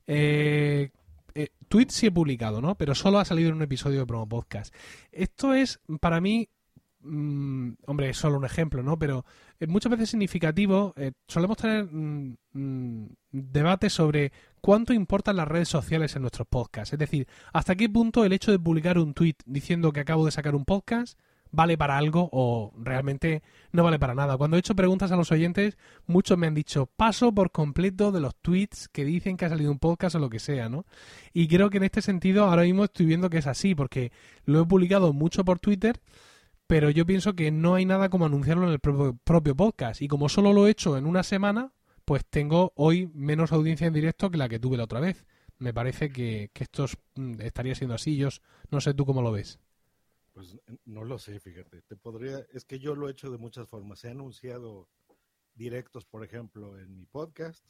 Eh, eh, tweets sí he publicado, ¿no? Pero solo ha salido en un episodio de Promo Podcast. Esto es, para mí, mm, hombre, es solo un ejemplo, ¿no? Pero es muchas veces significativo. eh, solemos tener mm, mm, debates sobre cuánto importan las redes sociales en nuestros podcasts. Es decir, hasta qué punto el hecho de publicar un tweet diciendo que acabo de sacar un podcast vale para algo o realmente no vale para nada. Cuando he hecho preguntas a los oyentes, muchos me han dicho paso por completo de los tweets que dicen que ha salido un podcast o lo que sea, ¿no? Y creo que en este sentido ahora mismo estoy viendo que es así, porque lo he publicado mucho por Twitter, pero yo pienso que no hay nada como anunciarlo en el propio, podcast. Y como solo lo he hecho en una semana, pues tengo hoy menos audiencia en directo que la que tuve la otra vez. Me parece que, que esto es- mm, estaría siendo así. Yo no sé tú cómo lo ves. Pues eh, no lo sé, fíjate. Te podría, es que yo lo he hecho de muchas formas. He anunciado directos, por ejemplo, en mi podcast,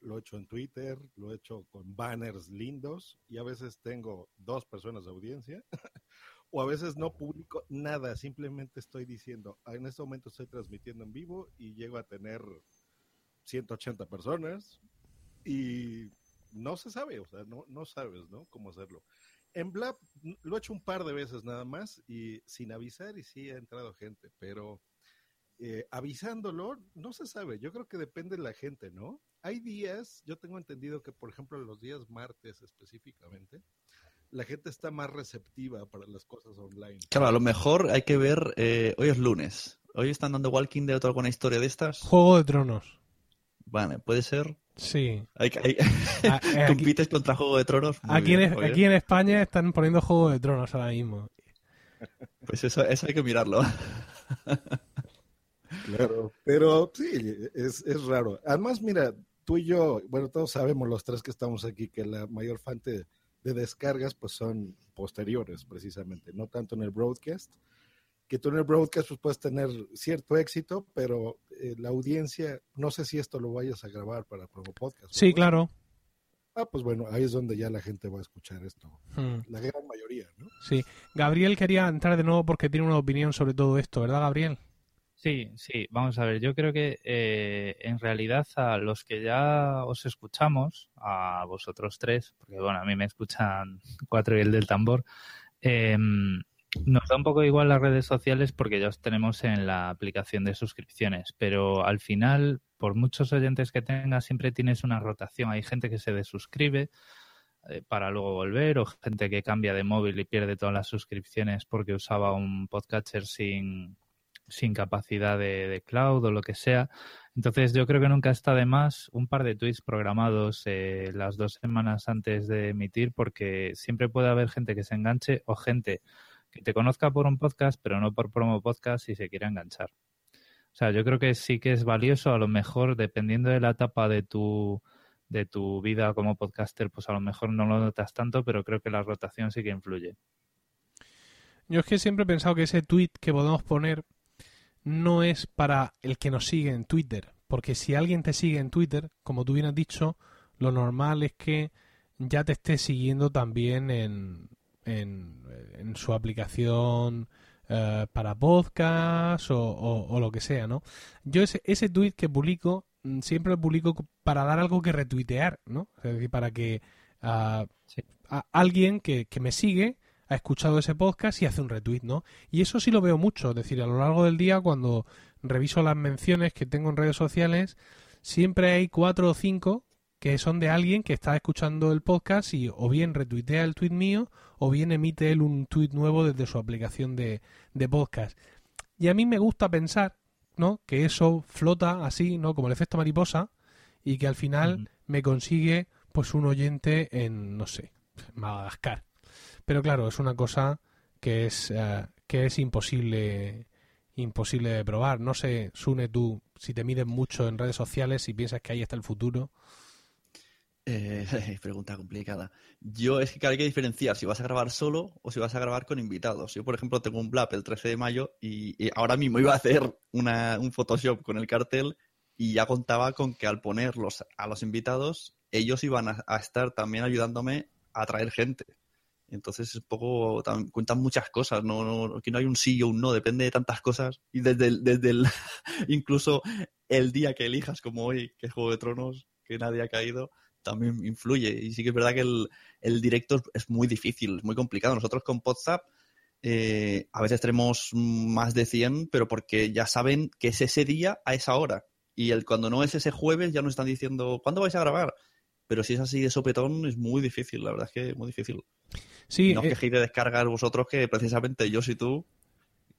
lo he hecho en Twitter, lo he hecho con banners lindos y a veces tengo dos personas de audiencia <laughs> o a veces no publico nada, simplemente estoy diciendo, "Ah, en este momento estoy transmitiendo en vivo y llego a tener 180 personas y no se sabe, o sea, no, no sabes, ¿no? Cómo hacerlo. En Blab lo he hecho un par de veces nada más y sin avisar y sí ha entrado gente, pero eh, avisándolo no se sabe. Yo creo que depende de la gente, ¿no? Hay días, yo tengo entendido que por ejemplo los días martes específicamente, la gente está más receptiva para las cosas online. Claro, a lo mejor hay que ver. eh, hoy es lunes. Hoy están dando Walking Dead o alguna historia de estas. Juego de Tronos. Vale, puede ser. Sí. Hay, hay- A- <laughs> eh, aquí, compites contra Juego de Tronos. Muy aquí en, bien, aquí en España están poniendo Juego de Tronos ahora mismo. Pues eso, eso hay que mirarlo. <laughs> Claro, pero sí, es, es raro. Además, mira, tú y yo, bueno, todos sabemos los tres que estamos aquí que la mayor fuente de descargas pues son posteriores precisamente, no tanto en el broadcast, que tú en el broadcast pues puedes tener cierto éxito, pero eh, la audiencia, no sé si esto lo vayas a grabar para Promo Podcast. Sí, claro. Ah, pues bueno, ahí es donde ya la gente va a escuchar esto, Hmm, la gran mayoría, ¿no? Sí. Gabriel quería entrar de nuevo porque tiene una opinión sobre todo esto, ¿verdad, Gabriel? Sí, sí, vamos a ver, yo creo que eh, en realidad a los que ya os escuchamos, a vosotros tres, porque bueno, a mí me escuchan <laughs> cuatro y el del tambor, eh, nos da un poco igual las redes sociales porque ya os tenemos en la aplicación de suscripciones, pero al final, por muchos oyentes que tengas, siempre tienes una rotación. Hay gente que se desuscribe eh, para luego volver o gente que cambia de móvil y pierde todas las suscripciones porque usaba un podcatcher sin, sin capacidad de, de cloud o lo que sea. Entonces yo creo que nunca está de más un par de tweets programados eh, las dos semanas antes de emitir porque siempre puede haber gente que se enganche o gente que te conozca por un podcast pero no por promo podcast y se quiera enganchar. O sea, yo creo que sí que es valioso, a lo mejor dependiendo de la etapa de tu de tu vida como podcaster, pues a lo mejor no lo notas tanto, pero creo que la rotación sí que influye. Yo es que siempre he pensado que ese tweet que podemos poner no es para el que nos sigue en Twitter. Porque si alguien te sigue en Twitter, como tú bien has dicho, lo normal es que ya te esté siguiendo también en, en, en su aplicación eh, para podcast o, o- o lo que sea, ¿no? Yo ese, ese tweet que publico, mm, siempre lo publico para dar algo que retuitear, ¿no? Es decir, para que Sí. a- alguien que, que me sigue ha escuchado ese podcast y hace un retweet, ¿no? Y eso sí lo veo mucho, es decir, a lo largo del día cuando reviso las menciones que tengo en redes sociales, siempre hay cuatro o cinco que son de alguien que está escuchando el podcast y o bien retuitea el tweet mío o bien emite él un tweet nuevo desde su aplicación de, de podcast. Y a mí me gusta pensar, ¿no? Que eso flota así, ¿no? Como el efecto mariposa y que al final me consigue pues un oyente en, no sé, Madagascar. Pero claro, es una cosa que es, eh, que es imposible imposible de probar. No sé, Sune, tú, si te mides mucho en redes sociales y piensas que ahí está el futuro. Eh, <laughs> pregunta complicada. Yo es que hay que diferenciar si vas a grabar solo o si vas a grabar con invitados. Yo, por ejemplo, tengo un Blab el 13 de mayo y, ahora mismo iba a hacer un Photoshop con el cartel y ya contaba con que al ponerlos a los invitados, ellos iban a, estar también ayudándome a traer gente. Entonces es un poco, cuentan muchas cosas, no, no, aquí no hay un sí o un no, depende de tantas cosas. Y desde desde el, <laughs> incluso el día que elijas, como hoy, que es Juego de Tronos, que nadie ha caído, también influye. Y sí que es verdad que el, el directo es muy difícil, es muy complicado. Nosotros con WhatsApp eh, a veces tenemos más de 100, pero porque ya saben que es ese día a esa hora. Y el, cuando no es ese jueves ya nos están diciendo, ¿cuándo vais a grabar? Pero si es así de sopetón es muy difícil, la verdad es que es muy difícil. Sí, no os eh, quejéis de descargar vosotros que precisamente yo y tú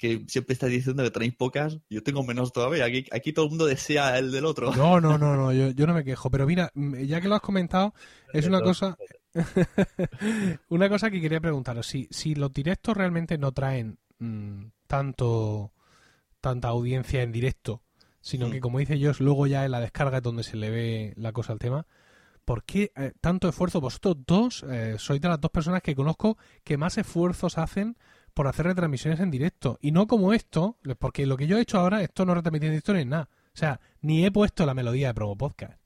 que siempre estáis diciendo que tenéis pocas, yo tengo menos todavía. Aquí, aquí todo el mundo desea el del otro. No, no, no, no yo, yo no me quejo. Pero mira, ya que lo has comentado, es una cosa. <laughs> una cosa que quería preguntaros. Si, si los directos realmente no traen mm, tanto tanta audiencia en directo, sino que, hmm. como dice yo, luego ya en la descarga es donde se le ve la cosa al tema. ¿Por qué eh, tanto esfuerzo? Vosotros dos eh, sois de las dos personas que conozco que más esfuerzos hacen por hacer retransmisiones en directo. Y no como esto, porque lo que yo he hecho ahora, esto no retransmitir en directo ni nada. O sea, ni he puesto la melodía de Promo Podcast.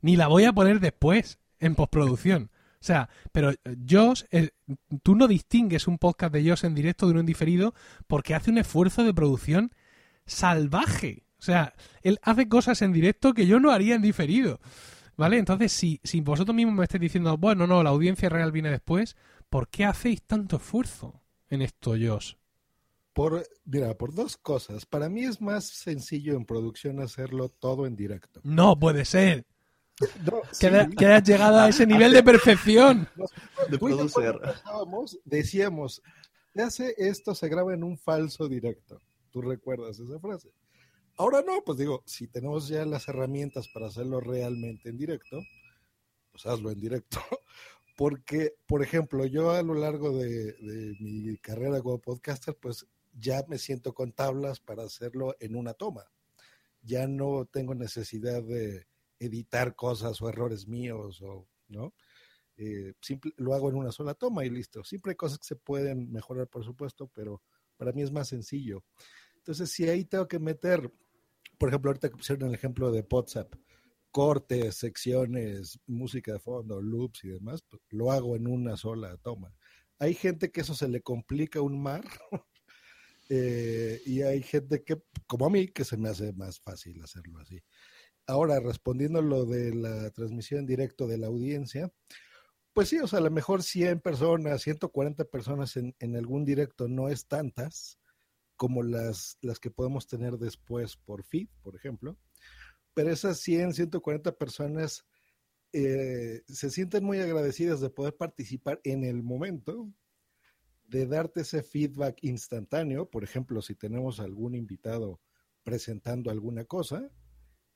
Ni la voy a poner después, en postproducción. O sea, pero eh, Josh, tú no distingues un podcast de Josh en directo de uno en diferido porque hace un esfuerzo de producción salvaje. O sea, él hace cosas en directo que yo no haría en diferido. ¿Vale? Entonces, si, si vosotros mismos me estáis diciendo, bueno, no, la audiencia real viene después, ¿por qué hacéis tanto esfuerzo? En esto, Josh? Por, mira, por dos cosas. Para mí es más sencillo en producción hacerlo todo en directo. No puede ser. que, hayas llegado a ese nivel de perfección. <laughs> de producer. Decíamos, hace esto se graba en un falso directo. ¿Tú recuerdas esa frase? Ahora no, pues digo, si tenemos ya las herramientas para hacerlo realmente en directo, pues hazlo en directo. <laughs> Porque, por ejemplo, yo a lo largo de, mi carrera como podcaster, pues ya me siento con tablas para hacerlo en una toma. Ya no tengo necesidad de editar cosas o errores míos o, ¿no? Eh, lo hago en una sola toma y listo. Siempre hay cosas que se pueden mejorar, por supuesto, pero para mí es más sencillo. Entonces, si ahí tengo que meter, por ejemplo, ahorita que pusieron el ejemplo de WhatsApp, cortes, secciones, música de fondo, loops y demás, pues, lo hago en una sola toma. Hay gente que eso se le complica un mar <laughs> eh, y hay gente que, como a mí, que se me hace más fácil hacerlo así. Ahora, respondiendo lo de la transmisión en directo de la audiencia, pues sí, o sea, a lo mejor 100 personas, 140 personas en, en algún directo no es tantas como las, las que podemos tener después por feed, por ejemplo pero esas 100, 140 personas eh, se sienten muy agradecidas de poder participar en el momento, de darte ese feedback instantáneo. Por ejemplo, si tenemos algún invitado presentando alguna cosa,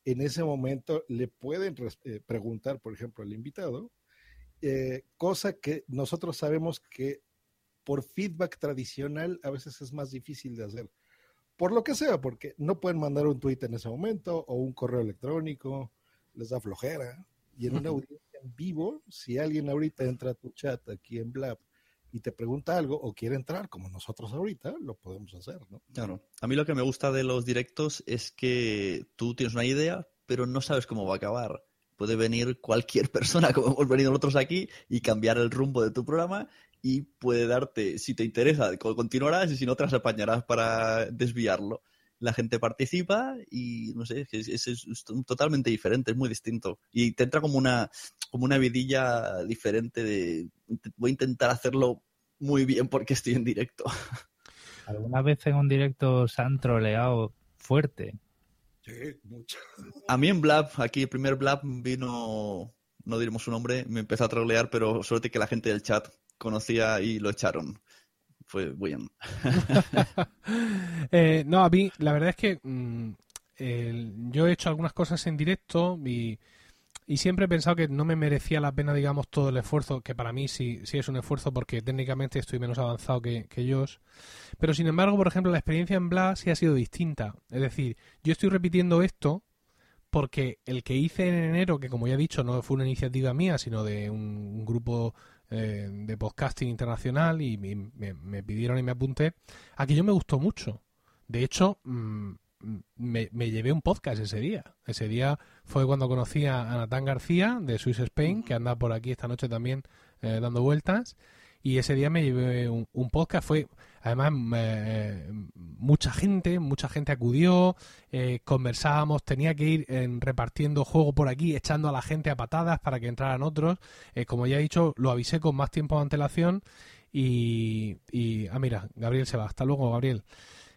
en ese momento le pueden eh, preguntar, por ejemplo, al invitado, eh, cosa que nosotros sabemos que por feedback tradicional a veces es más difícil de hacer por lo que sea, porque no pueden mandar un tweet en ese momento o un correo electrónico, les da flojera. Y en una audiencia en vivo, si alguien ahorita entra a tu chat aquí en Blab y te pregunta algo o quiere entrar, como nosotros ahorita, lo podemos hacer, ¿no? Claro. A mí lo que me gusta de los directos es que tú tienes una idea, pero no sabes cómo va a acabar. Puede venir cualquier <laughs> persona, como hemos venido nosotros aquí, y cambiar el rumbo de tu programa y puede darte, si te interesa, continuarás y si no, te las apañarás para desviarlo. La gente participa y no sé, es, es, totalmente diferente, es muy distinto. Y te entra como una, como una vidilla diferente de voy a intentar hacerlo muy bien porque estoy en directo. <laughs> ¿Alguna vez en un directo se han troleado fuerte? Sí, mucho. A mí en Blab, aquí el primer Blab vino, no diremos su nombre, me empezó a trolear, pero suerte que la gente del chat conocía y lo echaron. Fue bien. <laughs> eh, no, a mí la verdad es que mm, yo he hecho algunas cosas en directo y y siempre he pensado que no me merecía la pena, digamos, todo el esfuerzo, que para mí sí, sí es un esfuerzo porque técnicamente estoy menos avanzado que, que ellos. Pero sin embargo, por ejemplo, la experiencia en Bla sí ha sido distinta. Es decir, yo estoy repitiendo esto porque el que hice en enero, que como ya he dicho, no fue una iniciativa mía, sino de un grupo eh, de podcasting internacional y me, me, me, pidieron y me apunté, aquello me gustó mucho. De hecho, mmm, me, me, llevé un podcast ese día. Ese día fue cuando conocí a Natán García de Swiss Spain, que anda por aquí esta noche también eh, dando vueltas. Y ese día me llevé un, un podcast. Fue, además, eh, mucha gente, mucha gente acudió, eh, conversábamos, tenía que ir en, repartiendo juego por aquí, echando a la gente a patadas para que entraran otros. Eh, como ya he dicho, lo avisé con más tiempo de antelación. Y, y, ah, mira, Gabriel se va. Hasta luego, Gabriel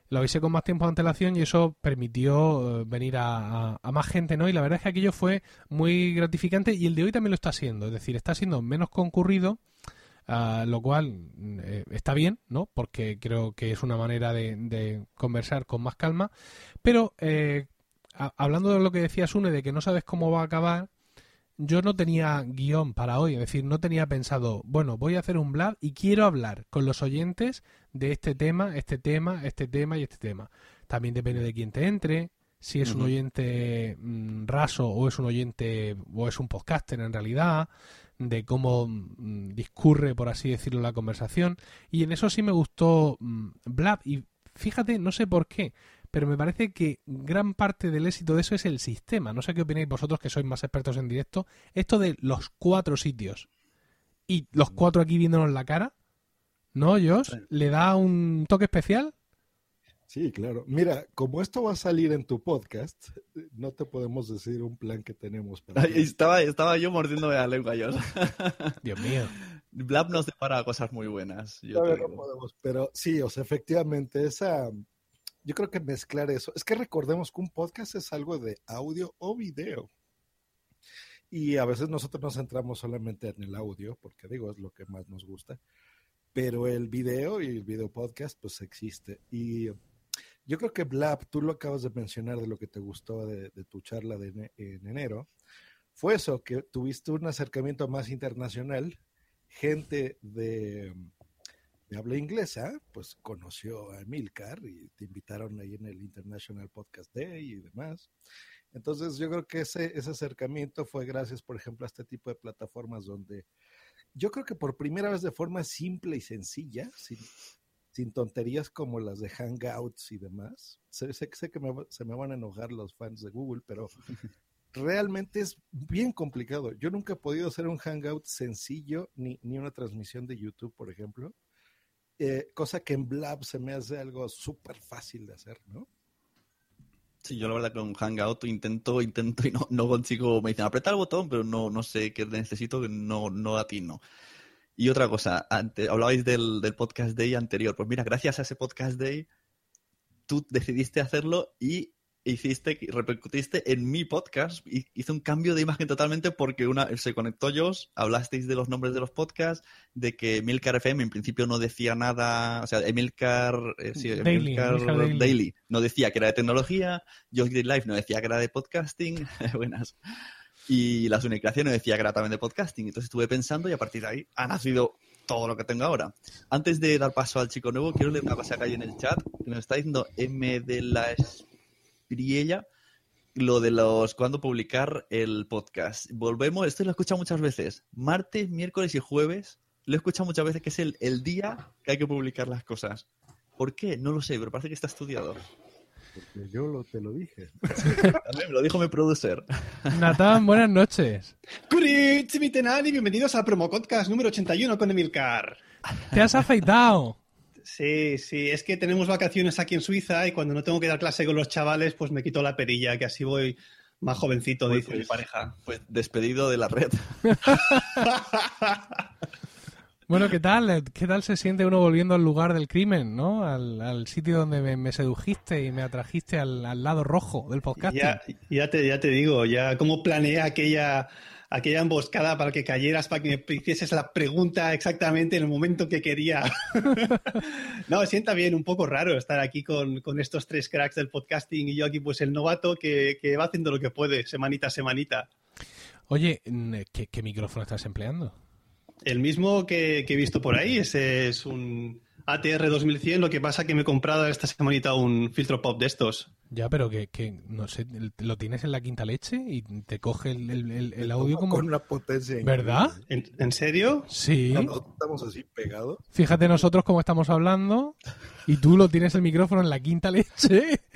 lo avisé con más tiempo de antelación y eso permitió uh, venir a, a, a, más gente, ¿no? Y la verdad es que aquello fue muy gratificante y el de hoy también lo está siendo, es decir, está siendo menos concurrido, uh, lo cual eh, está bien, ¿no? Porque creo que es una manera de, de conversar con más calma, pero eh, a, hablando de lo que decía Sune, de que no sabes cómo va a acabar, yo no tenía guion para hoy, es decir, no tenía pensado, bueno, voy a hacer un blog y quiero hablar con los oyentes de este tema, este tema, este tema y este tema. También depende de quién te entre, si es uh -huh. un oyente mmm, raso o es un oyente o es un podcaster en realidad, de cómo mmm, discurre, por así decirlo, la conversación. Y en eso sí me gustó Blab. Y fíjate, no sé por qué, pero me parece que gran parte del éxito de eso es el sistema. No sé qué opináis vosotros que sois más expertos en directo. Esto de los cuatro sitios y los cuatro aquí viéndonos la cara, ¿no, Josh? ¿Le da un toque especial? Sí, claro. Mira, como esto va a salir en tu podcast, no te podemos decir un plan que tenemos para. Ay, estaba, estaba yo mordiéndome la lengua, Josh. <laughs> Dios mío. Blab nos depara cosas muy buenas. Yo no, no podemos, pero sí, o sea, efectivamente, esa yo creo que mezclar eso. Es que recordemos que un podcast es algo de audio o video. Y a veces nosotros nos centramos solamente en el audio, porque digo, es lo que más nos gusta. Pero el video y el video podcast, pues existe. Y yo creo que Blab, tú lo acabas de mencionar de lo que te gustó de, tu charla de en enero, fue eso, que tuviste un acercamiento más internacional, gente de de habla inglesa, pues conoció a Emilcar y te invitaron ahí en el International Podcast Day y demás. Entonces yo creo que ese, ese acercamiento fue gracias, por ejemplo, a este tipo de plataformas donde yo creo que por primera vez de forma simple y sencilla, sin, sin tonterías como las de Hangouts y demás, sé, sé, que me, se me van a enojar los fans de Google, pero realmente es bien complicado. Yo nunca he podido hacer un Hangout sencillo ni, ni una transmisión de YouTube, por ejemplo eh, cosa que en Blab se me hace algo súper fácil de hacer, ¿no? Sí, yo la verdad con Hangout intento, intento y no, no consigo, me dicen aprieta el botón, pero no, no sé qué necesito, no, no atino. Y otra cosa, antes, hablabais del, del podcast day anterior, pues mira, gracias a ese podcast day, tú decidiste hacerlo y hiciste, repercutiste en mi podcast, y hice un cambio de imagen totalmente porque una se conectó yo, hablasteis de los nombres de los podcasts, de que Emilcar FM en principio no decía nada, o sea, Emilcar, eh, sí, Daily, Emilcar Daily. Daily. no decía que era de tecnología, Green Life no decía que era de podcasting, <laughs> buenas. Y la Unicreación no decía que era también de podcasting. Entonces estuve pensando y a partir de ahí ha nacido todo lo que tengo ahora. Antes de dar paso al chico nuevo, quiero leer una cosa que hay en el chat, que nos está diciendo M de la Priella, lo de los cuándo publicar el podcast. Volvemos, esto lo he escuchado muchas veces. Martes, miércoles y jueves. Lo he escuchado muchas veces que es el, el día que hay que publicar las cosas. ¿Por qué? No lo sé, pero parece que está estudiado. Porque yo lo, te lo dije. <laughs> También me lo dijo mi producer. Natán, buenas noches. Y bienvenidos al Promocodcast número 81 con Emilcar. Te has afeitado. Sí, sí, es que tenemos vacaciones aquí en Suiza y cuando no tengo que dar clase con los chavales, pues me quito la perilla, que así voy más jovencito, pues, dice pues, mi pareja. Pues despedido de la red. <laughs> bueno, ¿qué tal? ¿Qué tal se siente uno volviendo al lugar del crimen, ¿no? Al, al sitio donde me, me, sedujiste y me atrajiste al, al lado rojo del podcast. Ya, ya, te, ya te digo, ya cómo planeé aquella aquella emboscada para que cayeras, para que me hicieses la pregunta exactamente en el momento que quería. <laughs> no, sienta bien, un poco raro estar aquí con, con, estos tres cracks del podcasting y yo aquí pues el novato que, que, va haciendo lo que puede, semanita a semanita. Oye, ¿qué, qué micrófono estás empleando? El mismo que, he visto por ahí, es un ATR 2100, lo que pasa que me he comprado esta semanita un filtro pop de estos. Ya, pero que, que, no sé, lo tienes en la quinta leche y te coge el, el- el- el audio como... Con una potencia. ¿Verdad? ¿En, en serio? Sí. estamos así pegados. Fíjate nosotros cómo estamos hablando y tú lo tienes el micrófono en la quinta leche. <laughs>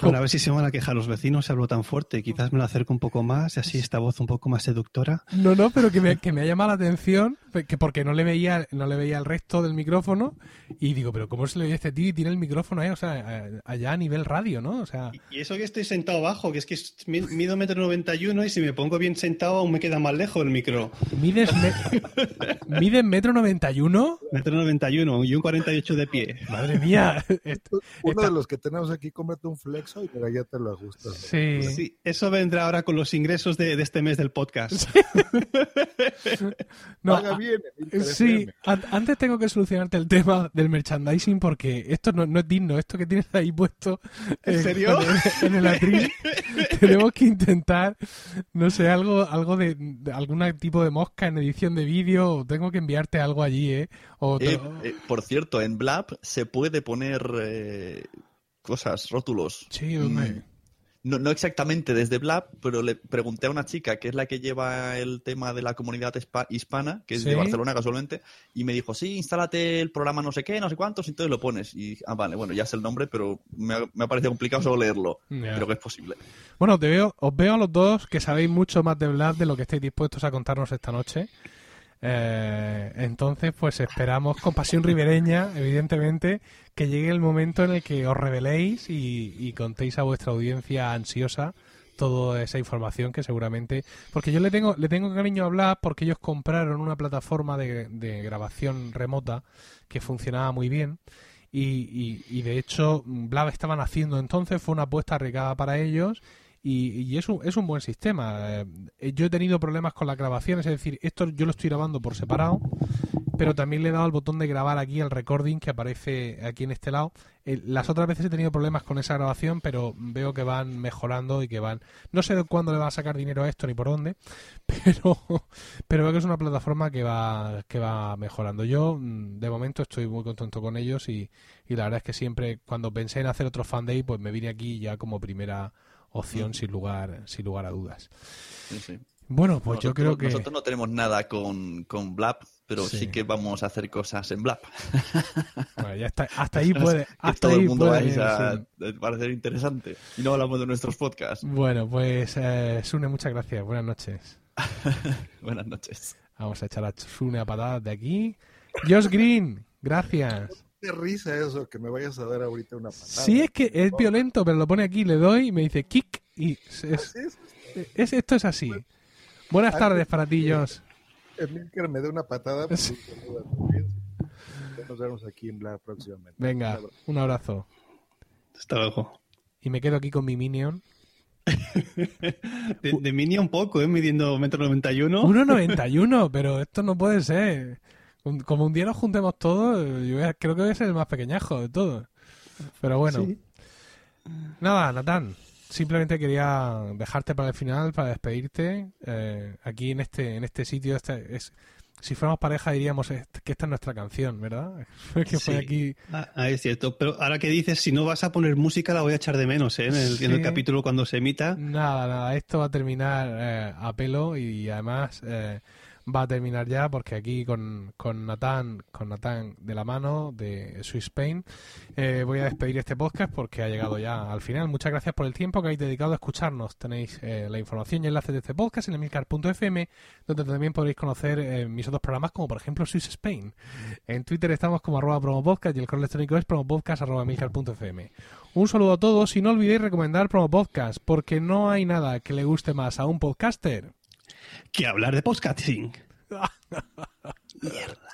Bueno, a ver si se van a quejar los vecinos si hablo tan fuerte. Quizás me lo acerco un poco más y así esta voz un poco más seductora. No, no, pero que me, que me ha llamado la atención, que porque no le veía no le veía el resto del micrófono y digo, pero ¿cómo se le oye a este tío y tiene el micrófono ahí, o sea, eh, allá a nivel radio, ¿no? Sea, Y eso que estoy sentado abajo, que es que mido metro noventa y uno y si me pongo bien sentado aún me queda más lejos el micro. mides, me- <laughs> mides metro noventa y uno. Metro noventa y uno y un 48 de pie. Madre mía. <laughs> <laughs> Uno Está- de los que tenemos aquí, cómprate un flexo y mira, ya te lo ajustas. Sí. Sí, eso vendrá ahora con los ingresos de, de este mes del podcast. No, Paga bien. el Sí, antes tengo que solucionarte el tema del merchandising porque esto no, no es digno, esto que tienes ahí puesto ¿En eh, serio? en el atril. <laughs> tenemos que intentar, no sé, algo, algo de, de algún tipo de mosca en edición de vídeo. o Tengo que enviarte algo allí, ¿eh? O te- Eh, eh, por cierto, en Blab se puede poner eh, cosas, rótulos. Sí, hombre. Mm, No, no exactamente desde Blab, pero le pregunté a una chica que es la que lleva el tema de la comunidad hispa- hispana, que es Sí. de Barcelona casualmente, y me dijo, sí, instálate el programa no sé qué, no sé cuántos, y entonces lo pones. Y, ah, vale, bueno, ya sé el nombre, pero me ha, me ha parecido complicado solo leerlo. Pero que es posible. Bueno, te veo, os veo a los dos que sabéis mucho más de Vlad de lo que estáis dispuestos a contarnos esta noche. Eh, entonces, pues esperamos con pasión ribereña, evidentemente, que llegue el momento en el que os reveléis y, y contéis a vuestra audiencia ansiosa toda esa información que seguramente porque yo le tengo le tengo cariño a Vlad porque ellos compraron una plataforma de, de grabación remota que funcionaba muy bien y, y, y de hecho Blab estaban haciendo entonces fue una apuesta arriesgada para ellos y, y es, un, es un buen sistema. Eh, yo he tenido problemas con las grabaciones, es decir, esto yo lo estoy grabando por separado, pero también le he dado al botón de grabar aquí el recording que aparece aquí en este lado. Las otras veces he tenido problemas con esa grabación, pero veo que van mejorando y que van... No sé de cuándo le va a sacar dinero a esto ni por dónde, <laughs> pero, pero veo que es una plataforma que va, que va mejorando. Yo, mm, de momento, estoy muy contento con ellos y, y la verdad es que siempre, cuando pensé en hacer otro fan day, pues me vine aquí ya como primera opción sin lugar sin lugar a dudas. Sí, sí. Bueno, pues yo creo que Nosotros no tenemos nada con, con Blab, pero Sí. sí. que vamos a hacer cosas en Blab. bueno, ya está, <laughs> hasta ahí puede, hasta todo ahí el mundo puede vais ir, a sí. a parecer interesante. Y no hablamos de nuestros podcasts. Bueno, pues eh, Sune, muchas gracias. Buenas noches. <laughs> Buenas noches. Vamos a echar a Sune a patadas de aquí. Josh Green, gracias. Qué risa eso, que me vayas a dar ahorita una patada. Sí, es que es violento, pero lo pone aquí, le doy y me dice kick y es, es- Así es. es- esto es así. Buenas tardes para ti, Josh. Emilcar me dé una patada. pues, Nos vemos aquí en Blab próximamente. Venga, un abrazo. Hasta luego. Y me quedo aquí con mi Minion. <laughs> De, de Mini un poco, ¿eh? Midiendo metro noventa y uno. 1.91, pero esto no puede ser. Un- Como un día nos juntemos todos, yo creo que voy a ser el más pequeñajo de todos. Pero bueno. Sí. Nada, Natán. Simplemente quería dejarte para el final, para despedirte. Eh, aquí en este, en este sitio, este es, si fuéramos pareja diríamos que esta es nuestra canción, ¿verdad? <laughs> que fue Sí. aquí. Ah, ah, es cierto. Pero ahora que dices, si no vas a poner música, la voy a echar de menos, ¿eh? En el, en el Sí. capítulo cuando se emita. Nada, nada, esto va a terminar eh, a pelo y además eh, va a terminar ya porque aquí con, con Natán, con Natán de la mano de Swiss Spain, eh, voy a despedir este podcast porque ha llegado ya al final. Muchas gracias por el tiempo que habéis dedicado a escucharnos. Tenéis eh, la información y enlaces de este podcast en emilcar.fm, donde también podréis conocer eh, mis otros programas como por ejemplo Swiss Spain. En Twitter estamos como arroba promopodcast y el correo electrónico es promopodcast arroba. Un saludo a todos y no olvidéis recomendar Promo Podcast, porque no hay nada que le guste más a un podcaster Que hablar de podcasting. <laughs> Mierda.